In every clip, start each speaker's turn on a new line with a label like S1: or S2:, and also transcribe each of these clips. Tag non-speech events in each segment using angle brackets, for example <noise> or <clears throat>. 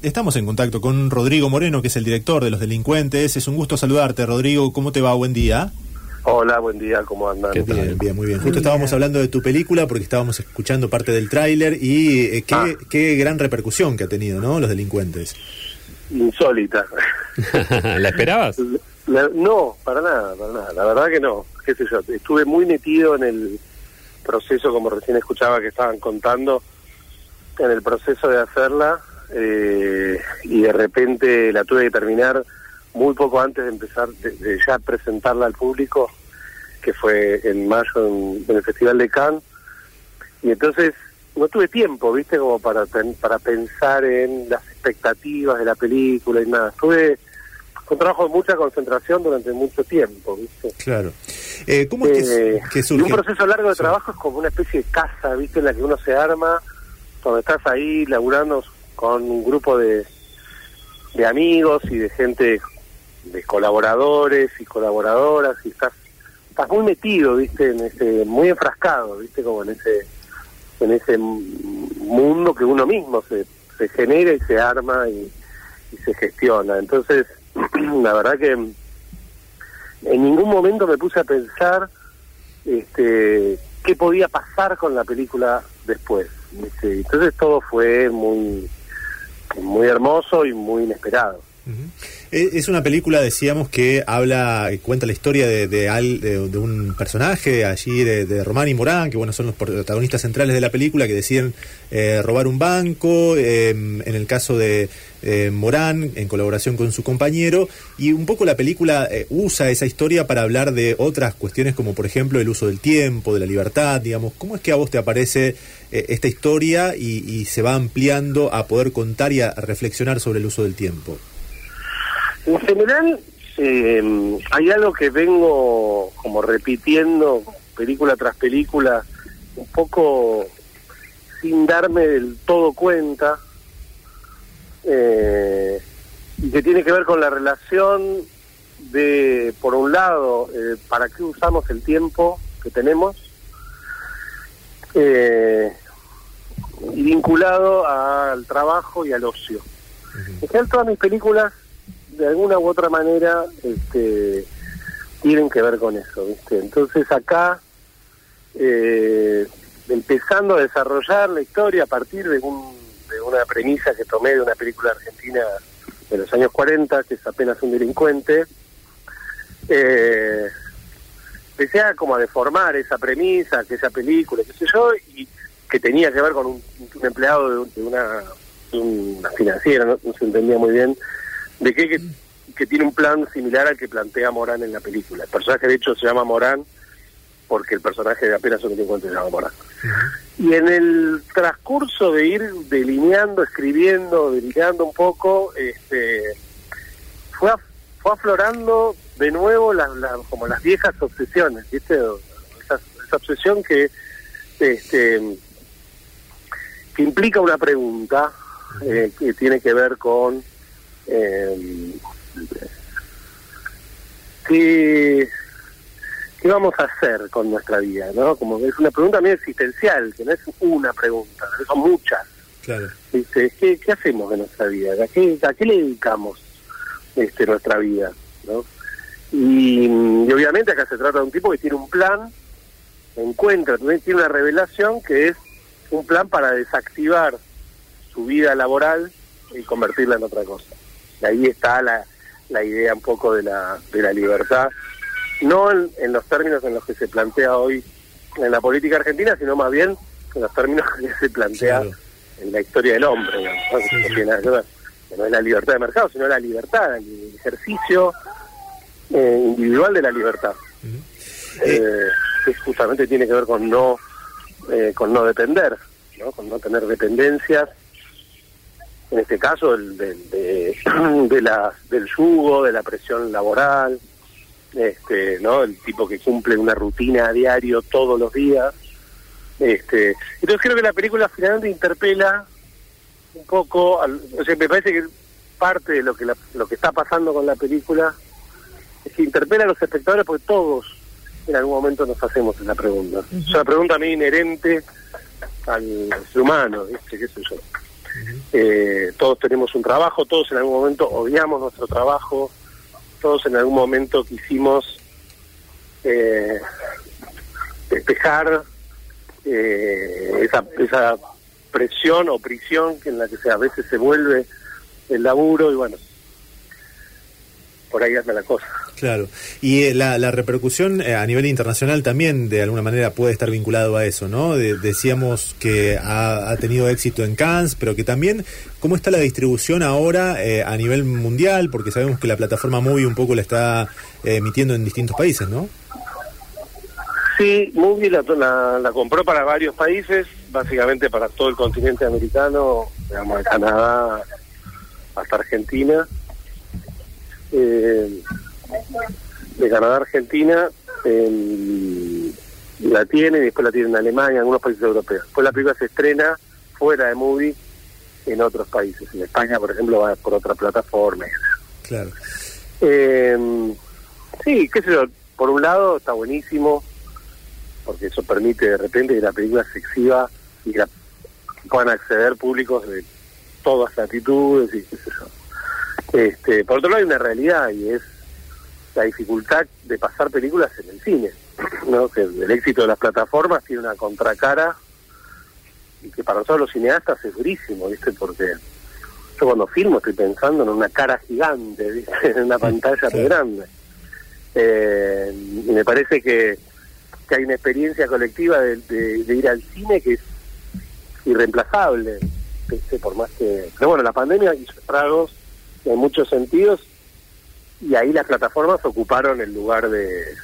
S1: Estamos en contacto con Rodrigo Moreno, que es el director de Los Delincuentes. Es un gusto saludarte, Rodrigo. ¿Cómo te va? Buen día.
S2: Hola, buen día, ¿cómo andan?
S1: ¿Qué bien, bien, muy bien. Justo estábamos hablando de tu película porque estábamos escuchando parte del tráiler y eh, qué,
S2: Ah.
S1: qué gran repercusión que ha tenido, ¿no? Los delincuentes.
S2: Insólita. <laughs>
S3: ¿La esperabas?
S2: La- no, para nada, para nada. La verdad que no. ¿Qué sé yo? Estuve muy metido en el proceso, como recién escuchaba que estaban contando, en el proceso de hacerla eh, y de repente la tuve que terminar muy poco antes de empezar, de, de ya presentarla al público, que fue en mayo en, en el Festival de Cannes. Y entonces no tuve tiempo, ¿viste? Como para, para pensar en las expectativas de la película y nada. Estuve con trabajo de mucha concentración durante mucho tiempo, ¿viste?
S1: Claro. Eh, ¿Cómo es que,
S2: Eh,
S1: que surge?
S2: un proceso largo de
S1: Sí.
S2: trabajo es como una especie de casa, ¿viste? En la que uno se arma, donde estás ahí laburando con un grupo de, de amigos y de gente, de colaboradores y colaboradoras, y estás, estás muy metido, ¿viste? En ese, muy enfrascado, ¿viste? Como en ese, en ese mundo que uno mismo se, se genera y se arma y, se gestiona. Entonces, <clears throat> la verdad que en ningún momento me puse a pensar este, qué podía pasar con la película después. Entonces todo fue muy, muy hermoso y muy inesperado.
S1: Eh, Es una película, decíamos, que habla, cuenta la historia de, de, un personaje allí, de, Román y Morán, que bueno, son los protagonistas centrales de la película, que deciden eh, robar un banco, eh, en el caso de eh, Morán, en colaboración con su compañero, y un poco la película eh, usa esa historia para hablar de otras cuestiones, como por ejemplo el uso del tiempo, de la libertad, digamos. ¿Cómo es que a vos te aparece esta historia y, y se va ampliando a poder contar y a reflexionar sobre el uso del tiempo?
S2: En general, eh, hay algo que vengo como repitiendo película tras película, un poco sin darme del todo cuenta, eh, y que tiene que ver con la relación de, por un lado, eh, para qué usamos el tiempo que tenemos, eh, y vinculado al trabajo y al ocio. En general, todas mis películas, de alguna u otra manera, este, tienen que ver con eso, ¿viste? Entonces acá, eh, empezando a desarrollar la historia a partir de, un, de una premisa que tomé de una película argentina de los años 40, que es apenas un delincuente, eh, empecé a como a deformar esa premisa, que esa película, qué sé yo, y que tenía que ver con un, empleado de, un- de una, una financiera, no se entendía muy bien, de que, que, que tiene un plan similar al que plantea Morán en la película. El personaje de hecho se llama Morán porque el personaje de apenas un delincuente se llama Morán. Y en el transcurso de ir delineando, escribiendo, delineando un poco, este, fue, fue aflorando de nuevo las, las- como las viejas obsesiones, ¿viste? Esa, esa obsesión que, este, que implica una pregunta eh, que tiene que ver con eh, qué, qué vamos a hacer con nuestra vida, ¿no? Como es una pregunta muy existencial, que no es una pregunta, son muchas.
S1: Claro.
S2: ¿viste? ¿Qué, qué hacemos de nuestra vida? ¿A qué, a qué le dedicamos este, nuestra vida? ¿no? Y, y obviamente acá se trata de un tipo que tiene un plan, encuentra, también tiene una revelación que es un plan para desactivar su vida laboral y convertirla en otra cosa. Ahí está la, la idea un poco de la, de la libertad, no en, en los términos en los que se plantea hoy en la política argentina, sino más bien en los términos <laughs> que se plantea
S1: Claro.
S2: en la historia del hombre, ¿no? Que no es la libertad de mercado, sino la libertad, el ejercicio eh, individual de la libertad.
S1: Ujú.
S2: Eh, que justamente tiene que ver con no eh, con no depender, ¿no? con no tener dependencias, en este caso el, del- de, <clears throat> de la, del yugo, de la presión laboral, este, ¿no? el tipo que cumple una rutina a diario todos los días. Este, entonces creo que la película finalmente interpela un poco, al- o sea, me parece que parte de lo que la- lo que está pasando con la película es que interpela a los espectadores porque todos en algún momento nos hacemos esa pregunta. Es una pregunta a mí inherente al ser humano, ¿viste? ¿Qué sé yo? Eh, todos tenemos un trabajo, todos en algún momento odiamos nuestro trabajo, todos en algún momento quisimos eh, despejar eh, esa, presión o prisión que en la que se, a veces se vuelve el laburo y bueno, por ahí anda la cosa.
S1: Claro, y eh, la, la, repercusión eh, a nivel internacional también de alguna manera puede estar vinculado a eso, ¿no? decíamos que ha, tenido éxito en Cannes, pero que también, ¿cómo está la distribución ahora eh, a nivel mundial? Porque sabemos que la plataforma Movie un poco la está emitiendo en distintos países, ¿no?
S2: Sí, Movie la, la, la, compró para varios países, básicamente para todo el continente americano, digamos, de Canadá hasta Argentina. Eh, de Canadá Argentina la tiene y después la tiene en Alemania, en algunos países europeos. Después la película se estrena fuera de movie en otros países. En España, por ejemplo, va por otra plataforma.
S1: Claro.
S2: Eh, sí, qué sé yo, por un lado está buenísimo, porque eso permite de repente que la película se exhiba y que puedan acceder públicos de todas latitudes y qué sé yo. Este, por otro lado hay una realidad y es la dificultad de pasar películas en el cine, <clears throat> ¿no? que el éxito de las plataformas tiene una contracara y que para nosotros los cineastas es durísimo, ¿viste? Porque yo cuando filmo estoy pensando en una cara gigante, ¿viste? <laughs> En una pantalla grande. Eh, y me parece que, que hay una experiencia colectiva de, de, ir al cine que es irreemplazable, por más que... Pero bueno, la pandemia hizo estragos en muchos sentidos y ahí las plataformas ocuparon el lugar de,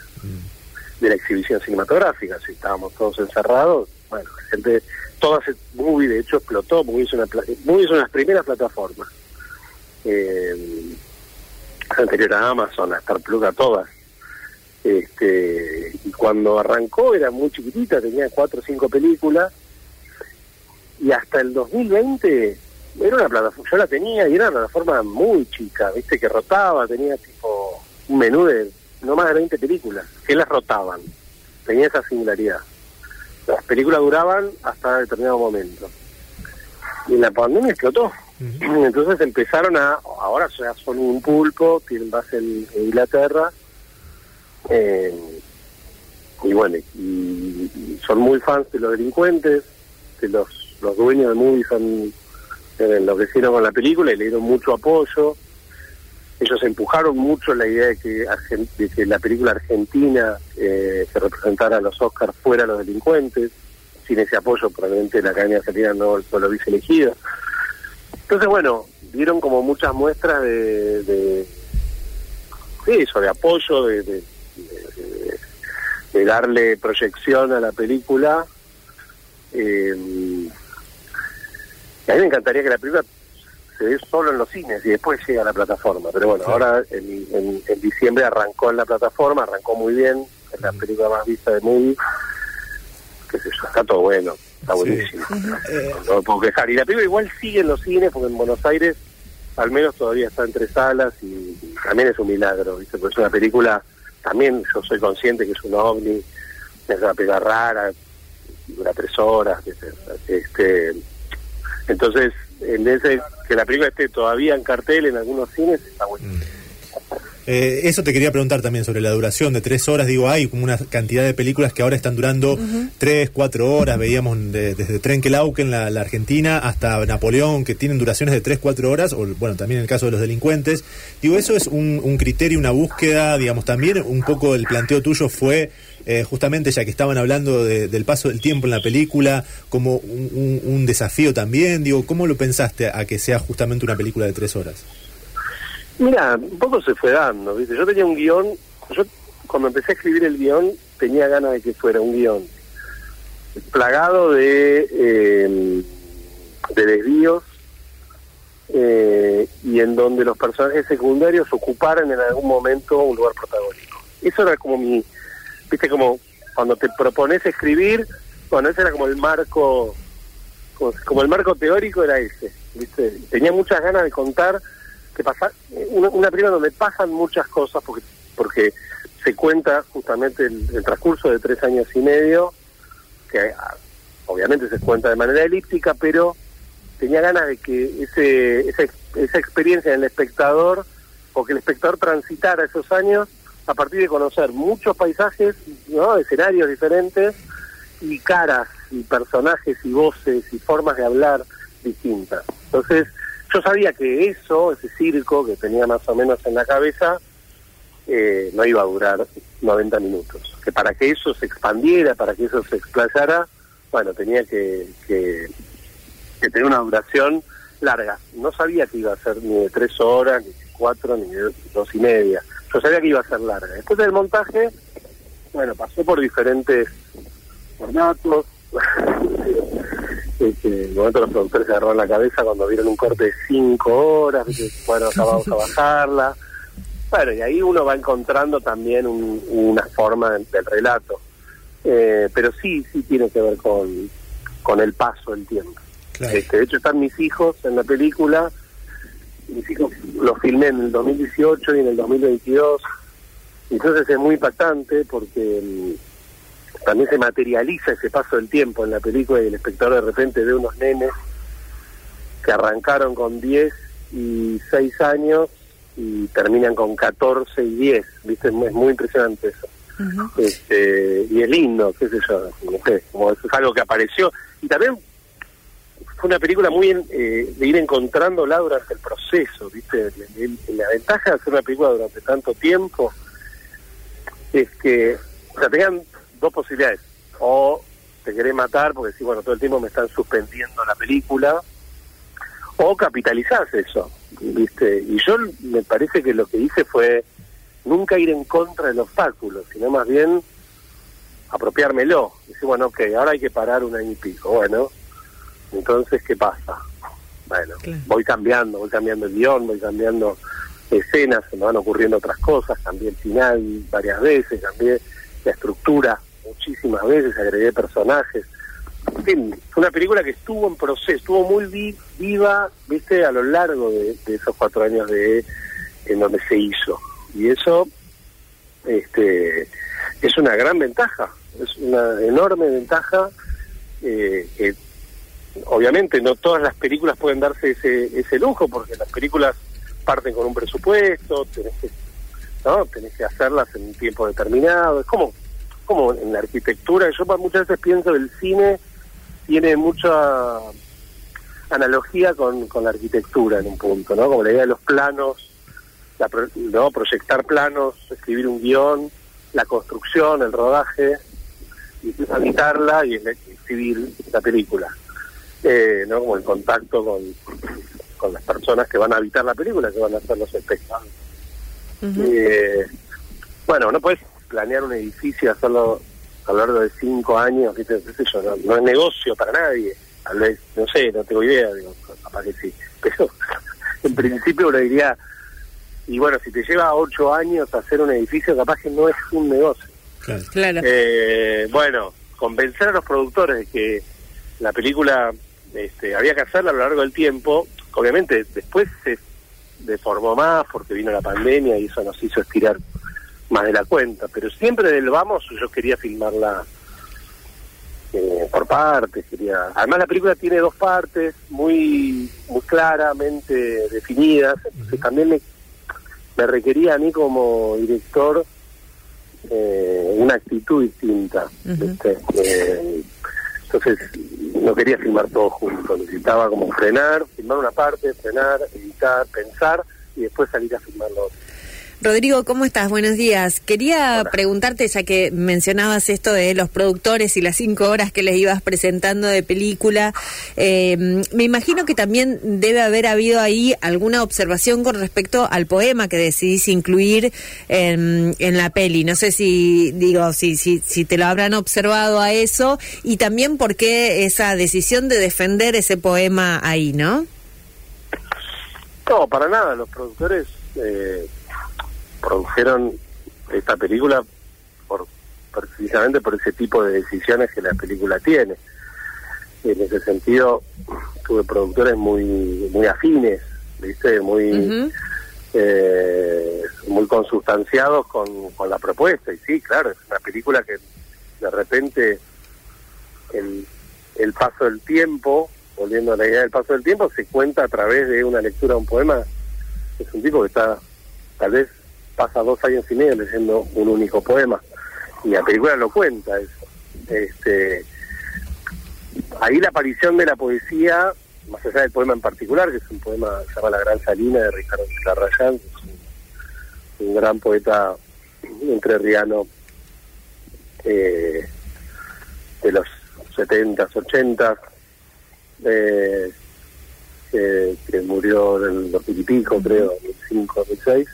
S2: de la exhibición cinematográfica. Si estábamos todos encerrados, bueno, la gente, todas, Movie de hecho explotó, Movie es una, de las primeras plataformas. Eh, anterior a Amazon, a Star Plus, a todas. Este, y cuando arrancó era muy chiquitita, tenía cuatro o cinco películas, y hasta el 2020 era una plataforma, yo la tenía y era una plataforma muy chica, viste, que rotaba, tenía tipo un menú de no más de 20 películas, que las rotaban, tenía esa singularidad. Las películas duraban hasta determinado momento. Y la pandemia explotó. <clears throat> Entonces empezaron a, ahora ya son un pulpo, tienen base en, Inglaterra, eh, y bueno, y, son muy fans de los delincuentes, de los, los dueños de movies son enloquecieron con la película y le dieron mucho apoyo. Ellos empujaron mucho la idea de que, de que la película argentina eh, que representara a los Oscars fuera los delincuentes. Sin ese apoyo, probablemente la Academia Argentina no, lo hubiese elegido. Entonces, bueno, dieron como muchas muestras de, de, eso, de apoyo, de, de, de, darle proyección a la película. Eh, a mí me encantaría que la película se ve solo en los cines y después llega a la plataforma. Pero bueno, ahora en, diciembre arrancó en la plataforma, arrancó muy bien, es la película más vista de Movie. Que yo, está todo bueno, está buenísimo. No, puedo quejar. Y la película igual sigue en los cines, porque en Buenos Aires al menos todavía está entre salas y, también es un milagro, ¿viste? Porque es una película, también yo soy consciente que es una ovni, es una película rara, dura tres horas, este entonces, en ese que la película esté todavía en cartel en algunos cines, está bueno. Mm.
S1: Eh, eso te quería preguntar también sobre la duración de tres horas. Digo, hay como una cantidad de películas que ahora están durando tres, cuatro horas. Veíamos desde Trenkelauken, la, la Argentina, hasta Napoleón, que tienen duraciones de tres, cuatro horas, o bueno, también en el caso de los delincuentes. Digo, eso es un, un criterio, una búsqueda, digamos, también un poco el planteo tuyo fue eh, justamente ya que estaban hablando del paso del tiempo en la película, como un, desafío también, digo, ¿cómo lo pensaste a que sea justamente una película de tres horas?
S2: Mira, un poco se fue dando, ¿viste? Yo tenía un guion, yo cuando empecé a escribir el guion tenía ganas de que fuera un guion plagado de, eh, de desvíos eh, y en donde los personajes secundarios ocuparan en algún momento un lugar protagónico. Eso era como mi, viste como cuando te propones escribir, bueno, ese era como el marco, como, el marco teórico era ese, viste, tenía muchas ganas de contar que pasa, una, una película donde pasan muchas cosas porque porque se cuenta justamente el, transcurso de tres años y medio, que ah, obviamente se cuenta de manera elíptica, pero tenía ganas de que ese, esa, esa experiencia en el espectador, o que el espectador transitara esos años a partir de conocer muchos paisajes, ¿no? escenarios diferentes y caras y personajes y voces y formas de hablar distintas. Entonces, yo sabía que eso, ese circo que tenía más o menos en la cabeza, eh, no iba a durar 90 minutos. Que para que eso se expandiera, para que eso se explayara, bueno, tenía que, que, que tener una duración larga. No sabía que iba a ser ni de tres horas, ni de cuatro, ni de dos y media. Yo sabía que iba a ser larga. Después del montaje, bueno, pasó por diferentes formatos. <laughs> este, en el momento los productores se agarraron la cabeza cuando vieron un corte de cinco horas, bueno, acá vamos a bajarla. Bueno, y ahí uno va encontrando también un- una forma del, del relato. Eh, pero sí, sí tiene que ver con, con el paso del tiempo.
S1: Claro.
S2: Este, de hecho, están mis hijos en la película. Mis hijos los filmé en el 2018 y en el 2022. Entonces es muy impactante porque mm, también se materializa ese paso del tiempo en la película y el espectador de repente ve unos nenes que arrancaron con 10 y 6 años y terminan con 14 y 10. ¿Viste? Es muy impresionante eso. este, y es lindo, qué sé yo, no sé, como es algo que apareció. Y también fue una película muy en- eh, de ir encontrándola durante el proceso, ¿viste? El- la ventaja de hacer una película durante tanto tiempo es que, o sea, tengan dos posibilidades. O te querés matar porque sí, bueno, todo el tiempo me están suspendiendo la película, o capitalizás eso, ¿viste? Y yo me parece que lo que hice fue nunca ir en contra del obstáculo, sino más bien apropiármelo. Decir, bueno, ok, ahora hay que parar un año y pico. Bueno, entonces, ¿qué pasa? Bueno, voy cambiando, voy cambiando el guion, voy cambiando escenas, se me van ocurriendo otras cosas, cambié el final varias veces, cambié la estructura muchísimas veces, agregué personajes. En fin, fue una película que estuvo en proceso, estuvo muy vi- viva, viste, a lo largo de, de esos cuatro años de en donde se hizo. Y eso este es una gran ventaja, es una enorme ventaja eh, que obviamente no todas las películas pueden darse ese, ese lujo porque las películas parten con un presupuesto, tenés que, ¿no? tenés que hacerlas en un tiempo determinado, es como, como en la arquitectura, yo muchas veces pienso que el cine tiene mucha analogía con, con la arquitectura en un punto, ¿no? Como la idea de los planos, la pro- ¿no? proyectar planos, escribir un guion, la construcción, el rodaje, y habitarla y escribir la película. Eh, ¿no? Como el contacto con, con las personas que van a habitar la película, que van a hacer los espectáculos. Eh, bueno, no puedes planear un edificio y hacerlo a lo largo de cinco años, ¿viste? qué sé yo, no, no es negocio para nadie. Tal vez, no sé, no tengo idea, digo, capaz que sí. <laughs> Pero en principio uno diría, y bueno, si te lleva ocho años hacer un edificio, capaz que no es un negocio.
S1: Claro.
S4: Claro.
S2: Eh, bueno, convencer a los productores de que la película este, había que hacerla a lo largo del tiempo, obviamente después se deformó más porque vino la pandemia y eso nos hizo estirar más de la cuenta, pero siempre del vamos yo quería filmarla eh, por partes, quería... Además la película tiene dos partes muy, muy claramente definidas, entonces también me, me requería a mí como director eh, una actitud distinta. Eh, entonces no quería filmar todo junto, necesitaba como frenar, filmar una parte, frenar, editar, pensar y después salir a filmar lo otro.
S4: Rodrigo, ¿cómo estás? Buenos días. Quería
S2: Hola.
S4: preguntarte, ya que mencionabas esto de los productores y las cinco horas que les ibas presentando de película, eh, me imagino que también debe haber habido ahí alguna observación con respecto al poema que decidís incluir en, en la peli. No sé si, digo, si, si, si te lo habrán observado a eso y también por qué esa decisión de defender ese poema ahí, ¿no?
S2: No, para nada, los productores eh, produjeron esta película por precisamente por ese tipo de decisiones que la película tiene. En ese sentido, tuve productores muy muy afines, ¿viste? Muy eh, muy consustanciados con, con la propuesta. Y sí, claro, es una película que de repente el, el paso del tiempo volviendo a la idea del paso del tiempo, se cuenta a través de una lectura de un poema. Es un tipo que está, tal vez, pasa dos años y medio leyendo un único poema. Y la película lo cuenta eso. Este, ahí la aparición de la poesía, más allá del poema en particular, que es un poema que se llama La Gran Salina de Ricardo Carrayán, es un, gran poeta entrerriano eh, de los 70s, 80s, eh, que, que murió en los pico, creo, 2005, 2006.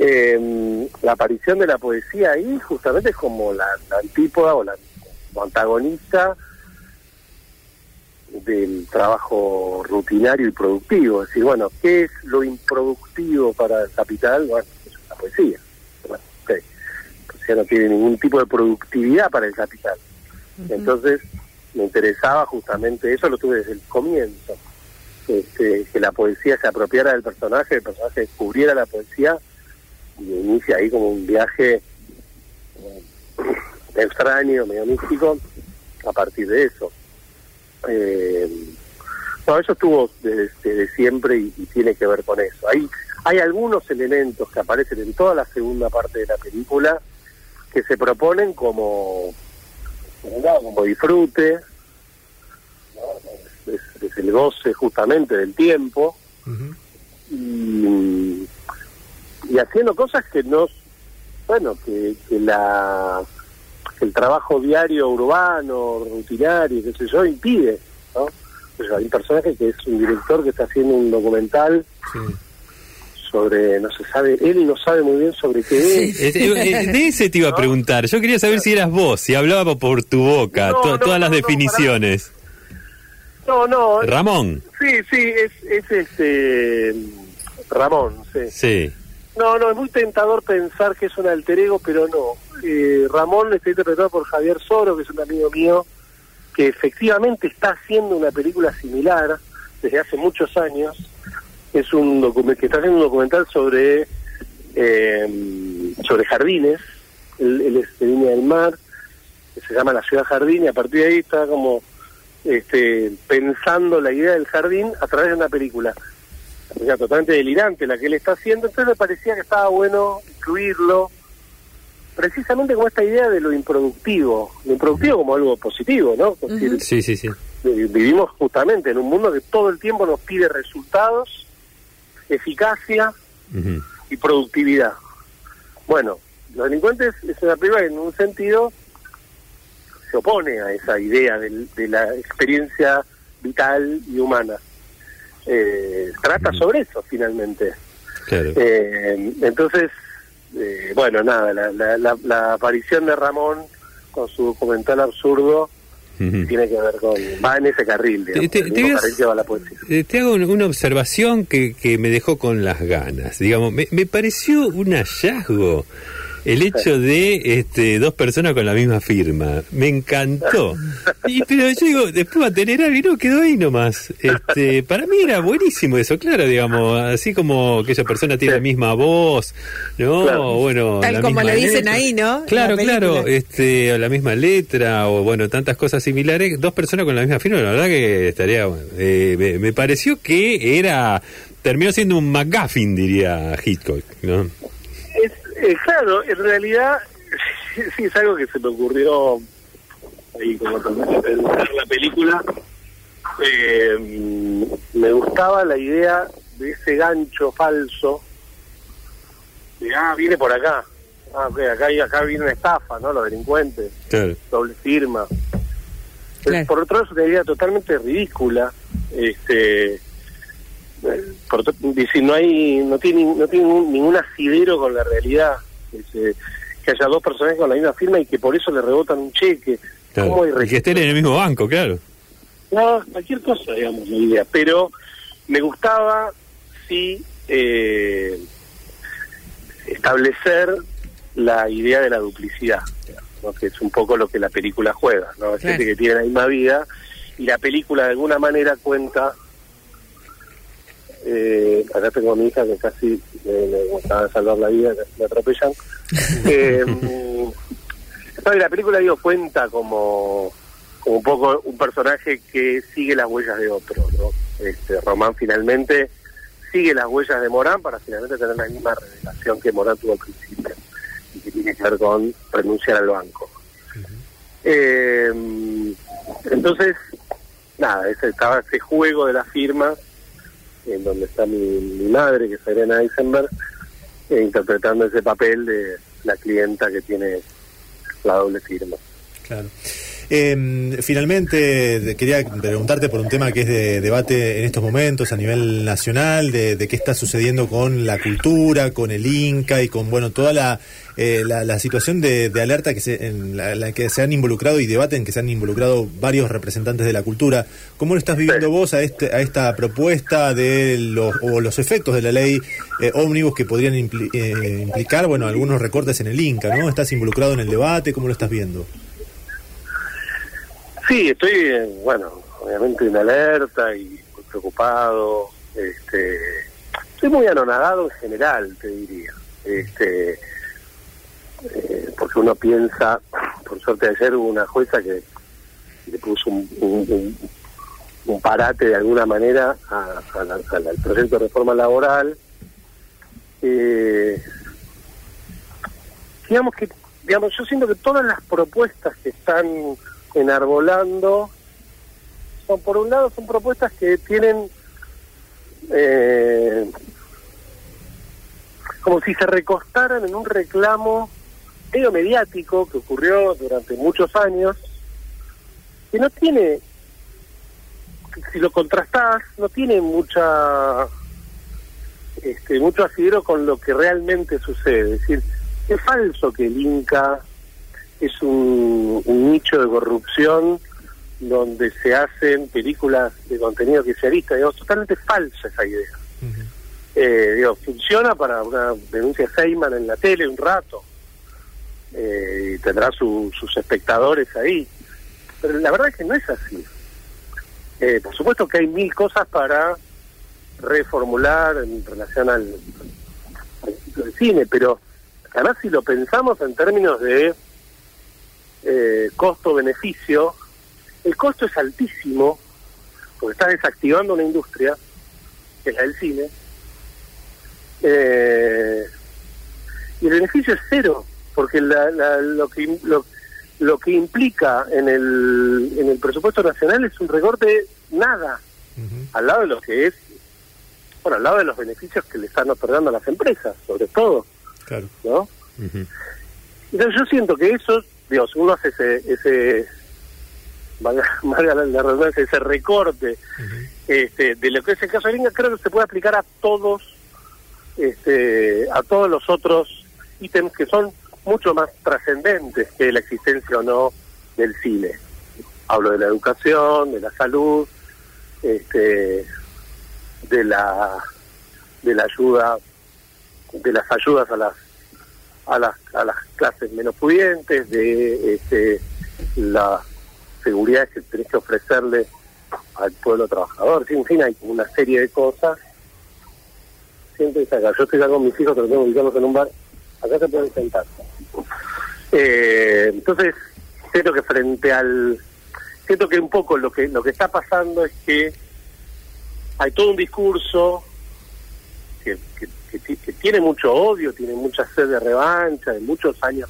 S2: Eh, la aparición de la poesía ahí justamente es como la, la antípoda o la antagonista del trabajo rutinario y productivo. Es decir, bueno, ¿qué es lo improductivo para el capital? Bueno, es la poesía. Bueno. La poesía no tiene ningún tipo de productividad para el capital. Entonces, me interesaba justamente eso, lo tuve desde el comienzo. Este, que la poesía se apropiara del personaje, el personaje descubriera la poesía y inicia ahí como un viaje eh, extraño, medio místico, a partir de eso. Eh, no, eso estuvo desde, desde siempre y, y tiene que ver con eso. Hay, hay algunos elementos que aparecen en toda la segunda parte de la película que se proponen como, como disfrute, ¿no? es, es el goce justamente del tiempo y, y haciendo cosas que no, bueno, que, que la que el trabajo diario urbano, rutinario, qué sé yo, impide, ¿no? Hay un personaje que es un director que está haciendo un documental
S1: Sí.
S2: sobre, no se sabe, él no sabe muy bien sobre qué es.
S3: Eh, eh, De ese te iba a preguntar. Yo quería saber si eras vos, si hablaba por tu boca,
S2: No,
S3: to-
S2: no,
S3: todas las definiciones.
S2: No, no,
S3: Ramón,
S2: sí, sí, es, es este Ramón, sí.
S3: sí.
S2: No, no, es muy tentador pensar que es un alter ego, pero no. Eh, Ramón está interpretado por Javier Soro, que es un amigo mío, que efectivamente está haciendo una película similar desde hace muchos años. Es un documental que está haciendo un documental sobre eh, sobre jardines. Él es de Viña del Mar, que se llama La Ciudad Jardín, y a partir de ahí está como este, pensando la idea del jardín a través de una película o sea, totalmente delirante la que él está haciendo, entonces me parecía que estaba bueno incluirlo precisamente como esta idea de lo improductivo, lo improductivo como algo positivo, ¿no?
S3: Sí, sí, sí.
S2: vi- vivimos justamente en un mundo que todo el tiempo nos pide resultados, eficacia y productividad. Bueno, Los delincuentes es una película que en un sentido se opone a esa idea del- de la experiencia vital y humana. Eh, trata sobre eso finalmente.
S3: Claro.
S2: Eh, entonces, eh, bueno, nada, la, la, la- la aparición de Ramón con su documental absurdo tiene que ver con... va en ese carril, digamos,
S3: Te- te-
S2: el
S3: te
S2: mismo
S3: voy a-
S2: carril que va la poesía.
S3: Eh, Te hago un- una observación que, que me dejó con las ganas. Digamos, me, me pareció un hallazgo el hecho de este, dos personas con la misma firma. Me encantó. Y, pero yo digo, después va a tener algo y no quedó ahí nomás. Este, para mí era buenísimo eso, claro, digamos, así como aquella persona tiene la misma voz, ¿no?
S2: Claro.
S3: Bueno,
S4: Tal
S3: la
S4: como
S3: misma
S4: le dicen
S3: letra.
S4: ahí, ¿no?
S3: Claro,
S4: la
S3: claro, este, o la misma letra, o bueno, tantas cosas similares, dos personas con la misma firma, la verdad que estaría, bueno, eh, me, me pareció que era, terminó siendo un McGuffin, diría Hitchcock, ¿no?
S2: Es, eh, claro, en realidad sí es algo que se me ocurrió ahí como pensar la película. Eh, me gustaba la idea de ese gancho falso de, ah, viene por acá. Ah, ok, acá, acá viene una estafa, ¿no? Los delincuentes,
S3: Claro.
S2: doble firma.
S4: Claro.
S2: Por otro lado, es una idea totalmente ridícula. Este, eh, dice, no hay, no tiene, no tiene ningún, ningún asidero con la realidad. Dice, que haya dos personas con la misma firma y que por eso le rebotan un cheque.
S3: claro.
S2: ¿Cómo hay
S3: Y que estén en el mismo banco, claro.
S2: no, cualquier cosa, digamos, la idea. Pero me gustaba, sí, eh, establecer la idea de la duplicidad, ¿no? que es un poco lo que la película juega. ¿no? Hay gente que tiene la misma vida y la película de alguna manera cuenta. Eh, acá tengo a mi hija que casi eh, me de salvar la vida, casi me atropellan. <laughs> Eh, no, y la película digo cuenta como como un poco un personaje que sigue las huellas de otro, ¿no? Este, Román finalmente sigue las huellas de Morán para finalmente tener la misma revelación que Morán tuvo al principio y que tiene que ver con renunciar al banco. Eh, entonces, nada, ese, estaba ese juego de la firma en donde está mi, mi madre, que es Irene Eisenberg, eh, interpretando ese papel de la clienta que tiene la doble firma.
S1: Claro. Eh, finalmente, quería preguntarte por un tema que es de debate en estos momentos a nivel nacional, de, de qué está sucediendo con la cultura, con el Inca y con bueno toda la, eh, la, la situación de, de alerta que se, en la, la que se han involucrado y debate en que se han involucrado varios representantes de la cultura. ¿Cómo lo estás viviendo
S2: Sí.
S1: vos a, este, a esta propuesta de los, o los efectos de la ley eh, ómnibus que podrían impli- eh, implicar bueno algunos recortes en el Inca? ¿no? ¿Estás involucrado en el debate? ¿Cómo lo estás viendo?
S2: Sí, estoy, bueno, obviamente en alerta y muy preocupado. Este, estoy muy anonadado en general, te diría. Este, eh, porque uno piensa, por suerte ayer hubo una jueza que le puso un, parate de alguna manera a- al proyecto de reforma laboral. Eh, digamos que digamos yo siento que todas las propuestas que están enarbolando son por un lado son propuestas que tienen eh, como si se recostaran en un reclamo medio mediático que ocurrió durante muchos años que no tiene si lo contrastás no tiene mucha este, mucho asidero con lo que realmente sucede. Es decir, es falso que el Inca es un, un nicho de corrupción donde se hacen películas de contenido kirchnerista. Digo, totalmente falsa esa idea. Eh, digo, funciona para una denuncia de Seyman en la tele un rato eh, y tendrá su- sus espectadores ahí. Pero la verdad es que no es así. Eh, por supuesto que hay mil cosas para reformular en relación al, al cine, pero además si lo pensamos en términos de eh, costo-beneficio, el costo es altísimo, porque está desactivando una industria, que es la del cine, eh, y el beneficio es cero, porque la- la- lo, que, lo, lo que implica en el, en el presupuesto nacional es un recorte nada, al lado de lo que es, bueno, al lado de los beneficios que le están otorgando a las empresas, sobre todo,
S1: Claro.
S2: ¿no? Entonces yo siento que eso, Dios, uno hace ese, ese valga, <laughs> valga la, la redundancia, ese recorte este, de lo que es el caso de Linga, creo que se puede aplicar a todos, este, a todos los otros ítems que son mucho más trascendentes que la existencia o no del cine. Hablo de la educación, de la salud, este, de la de la ayuda, de las ayudas a las a las, a las clases menos pudientes, de este, la seguridad que tenés que ofrecerle al pueblo trabajador. En fin, hay una serie de cosas. Siéntense acá. Yo estoy acá con mis hijos, pero tengo que ubicarlos en un bar. Acá se pueden sentar. Eh, entonces, siento que frente al... Siento que un poco lo que lo que está pasando es que hay todo un discurso que, que que tiene mucho odio, tiene mucha sed de revancha, de muchos años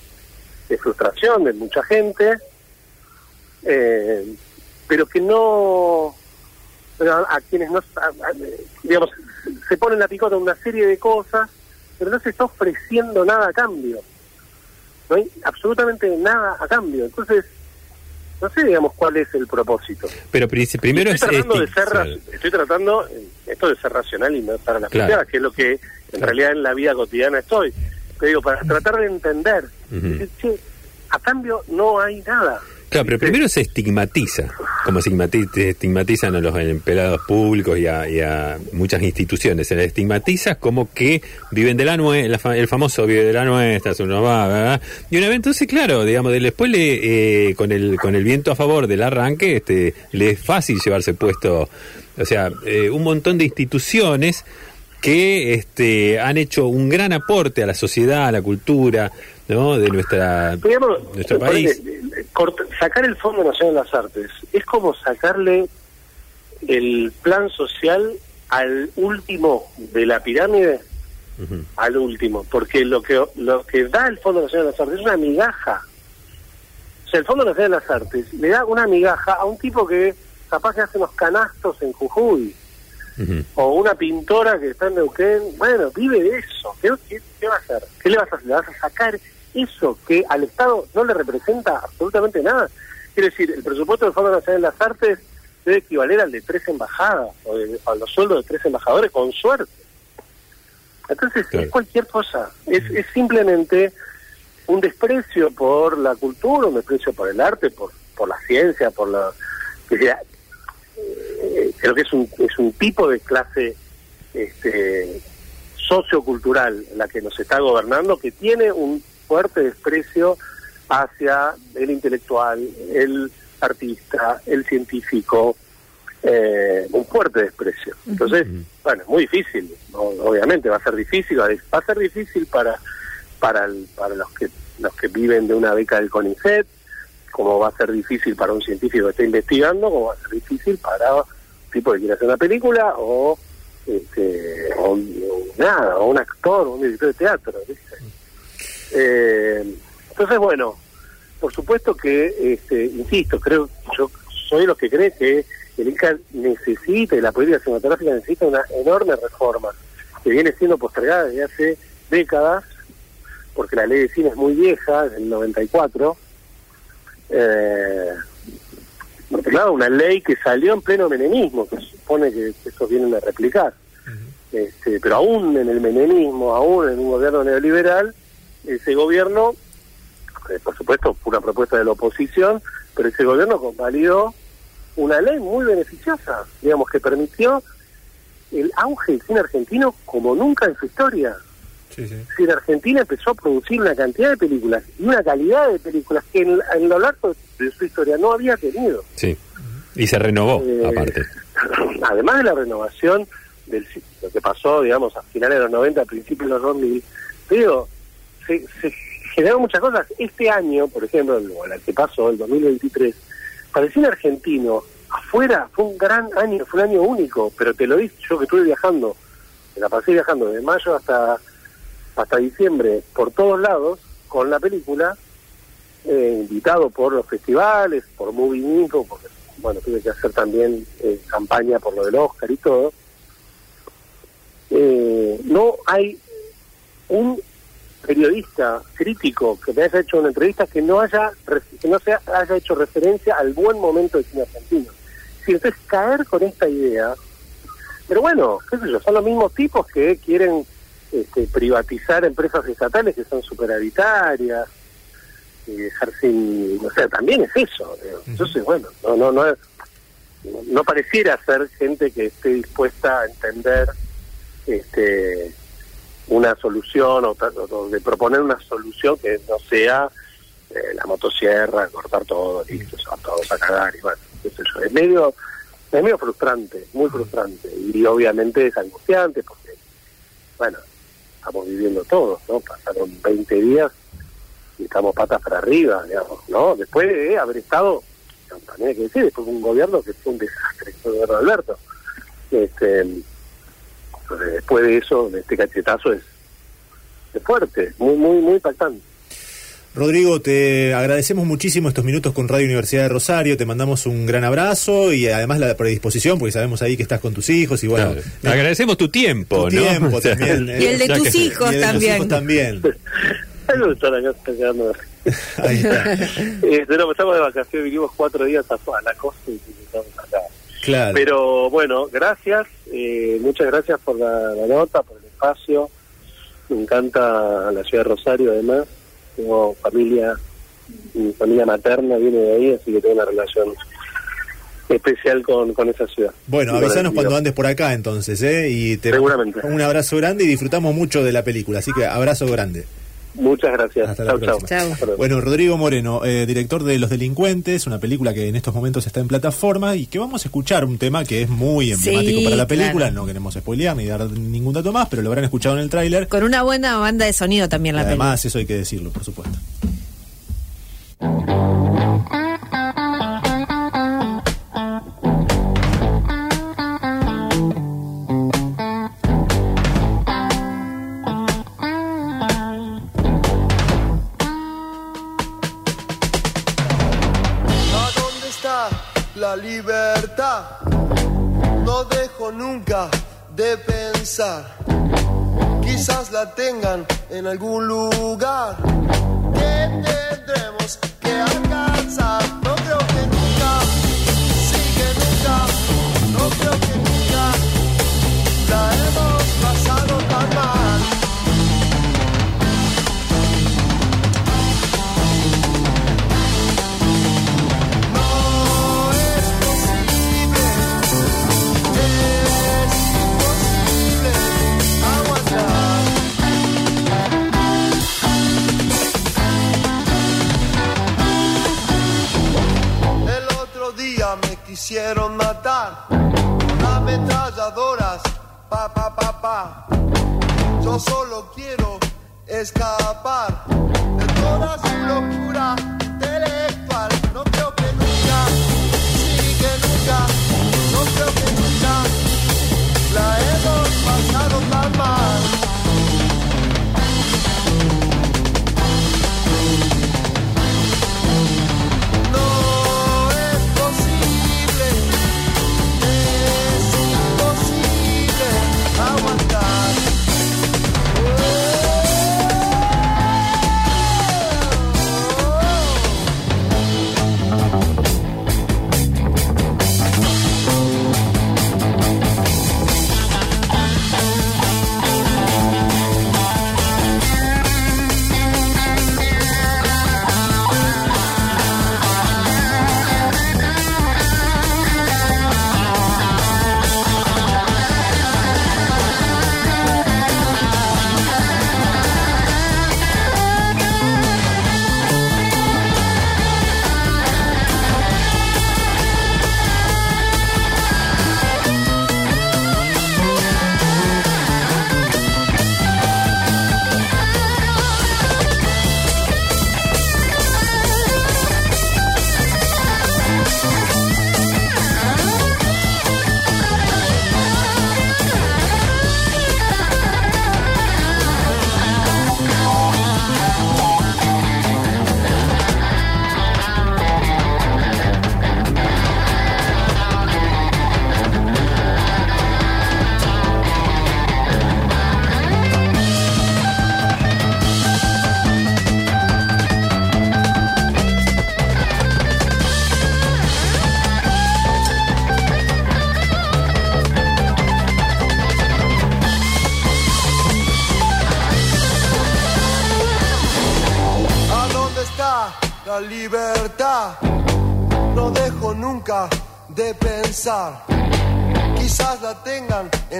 S2: de frustración de mucha gente, eh, pero que no, a, a quienes no, a- digamos, se ponen la picota una serie de cosas, pero no se está ofreciendo nada a cambio. No hay absolutamente nada a cambio. Entonces, no sé, digamos, cuál es el propósito.
S3: Pero pri- primero es
S2: estoy tratando de ser, ra- estoy tratando eh, esto de ser racional y no estar a
S3: Claro.
S2: puteadas, que es lo que en realidad en la vida cotidiana estoy. Pero digo, para tratar de entender, decir, che, a cambio no hay nada.
S3: Claro, pero primero se estigmatiza, como se estigmatizan a los empleados públicos y a, y a muchas instituciones. Se les estigmatiza como que viven de la nuestra, el famoso vive de la nuestra, eso no va, ¿verdad? Y una vez entonces, claro, digamos, de- después le, eh, con, el, con el viento a favor del arranque, este, le es fácil llevarse puesto, o sea, eh, un montón de instituciones que este, han hecho un gran aporte a la sociedad, a la cultura ¿no? de nuestra,
S2: Digamos,
S3: nuestro país.
S2: corta- sacar el Fondo Nacional de las Artes es como sacarle el plan social al último de la pirámide, al último, porque lo que lo que da el Fondo Nacional de las Artes es una migaja. O sea, el Fondo Nacional de las Artes le da una migaja a un tipo que capaz que hace unos canastos en Jujuy, O una pintora que está en Neuquén, bueno, vive de eso. ¿Qué, qué, qué va a hacer? ¿Qué le vas a hacer? ¿Le vas a sacar eso que al Estado no le representa absolutamente nada? Quiere decir, el presupuesto del Fondo Nacional de las Artes debe equivaler al de tres embajadas, o de- a los sueldos de tres embajadores, con suerte. Entonces,
S3: Claro.
S2: es cualquier cosa. Es, es simplemente un desprecio por la cultura, un desprecio por el arte, por, por la ciencia, por la... que sea, creo que es un, es un tipo de clase este, sociocultural la que nos está gobernando que tiene un fuerte desprecio hacia el intelectual, el artista, el científico, eh, un fuerte desprecio. Entonces, bueno, es muy difícil, ¿no? obviamente va a ser difícil, va a- va a ser difícil para para el- para los que los que viven de una beca del CONICET, como va a ser difícil para un científico que está investigando, como va a ser difícil para un tipo que quiere hacer una película o este o, nada, o un actor, o un director de teatro. Eh, entonces, bueno, por supuesto que, este, insisto, creo, yo soy los que cree que el INCA necesita, y la política cinematográfica necesita una enorme reforma, que viene siendo postergada desde hace décadas, porque la ley de cine es muy vieja, del 94, eh, porque claro, una ley que salió en pleno menemismo, que se supone que estos vienen a replicar. Este, pero aún en el menemismo, aún en un gobierno neoliberal, ese gobierno, eh, por supuesto, fue una propuesta de la oposición, pero ese gobierno convalidó una ley muy beneficiosa, digamos, que permitió el auge del cine argentino como nunca en su historia.
S1: Sí, sí.
S2: Es decir, Argentina empezó a producir una cantidad de películas y una calidad de películas que en, en lo largo de su historia no había tenido.
S3: Sí. Y se renovó,
S2: Eh,
S3: aparte. <laughs>
S2: Además de la renovación del lo que pasó, digamos, a finales de los 90, a principios de los 2000, digo, se, se generaron muchas cosas. Este año, por ejemplo, el, el que pasó, el 2023, para el cine argentino, afuera fue un gran año, fue un año único, pero te lo dije yo que estuve viajando, me la pasé viajando de mayo hasta hasta diciembre por todos lados con la película, eh, invitado por los festivales, por Movie Info, porque bueno, tuve que hacer también eh, campaña por lo del Oscar y todo. Eh, no hay un periodista crítico que me haya hecho una entrevista que no haya que no se haya hecho referencia al buen momento del cine argentino. Si entonces caer con esta idea, pero bueno, qué sé yo, son los mismos tipos que quieren este, privatizar empresas estatales que son superavitarias y dejar sin, o sea, también es eso. digo. Entonces, bueno, no, no, no, no pareciera ser gente que esté dispuesta a entender este una solución o, de proponer una solución que no sea eh, la motosierra, cortar todo, listo, se van todos a cagar y bueno, qué sé yo. Es medio, es medio frustrante, muy frustrante y obviamente es angustiante porque, bueno, estamos viviendo todos, ¿no? Pasaron 20 días y estamos patas para arriba, digamos, ¿no? Después de haber estado, también hay que decir, después de un gobierno que fue un desastre, el gobierno de Alberto. Este, después de eso, de este cachetazo es, es fuerte, muy, muy, muy impactante.
S1: Rodrigo, te agradecemos muchísimo estos minutos con Radio Universidad de Rosario, te mandamos un gran abrazo y además la predisposición, porque sabemos ahí que estás con tus hijos y bueno,
S3: Claro. Agradecemos tu tiempo,
S1: tu
S3: ¿no?
S1: tiempo <laughs> también.
S4: Y el de tus
S3: que-
S4: hijos también.
S1: hijos también. <laughs> <laughs> Ahí está.
S2: Eh, pero estamos de vacaciones, vinimos cuatro días a, a la costa y estamos acá.
S1: Claro.
S2: Pero bueno, gracias, eh, muchas gracias por la, la nota, por el espacio. Me encanta la ciudad de Rosario, además. Tengo familia, mi familia materna viene de ahí, así que tengo una relación especial con, con esa ciudad.
S1: Bueno, avisanos cuando andes por acá entonces, ¿eh? Y te
S2: Seguramente.
S1: un abrazo grande y disfrutamos mucho de la película, así que abrazo grande.
S2: Muchas gracias.
S1: Hasta
S2: Chau, chau.
S1: Bueno, Rodrigo Moreno, eh, director de Los Delincuentes, una película que en estos momentos está en plataforma y que vamos a escuchar un tema que es muy emblemático
S4: Sí,
S1: para la película.
S4: claro.
S1: No queremos spoilear ni dar ningún dato más, pero lo habrán escuchado en el tráiler.
S4: Con una buena banda de sonido también la película.
S1: Además, eso hay que decirlo, por supuesto.
S5: Nunca de pensar. Quizás la tengan en algún lugar que tendremos que alcanzar. Quisieron matar con ametralladoras, pa pa pa pa. Yo solo quiero escapar de toda su locura intelectual.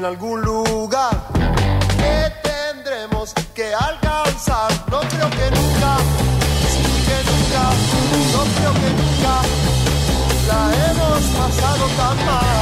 S5: Algún lugar que tendremos que alcanzar. No creo que nunca, sí que nunca, no creo que nunca la hemos pasado tan mal.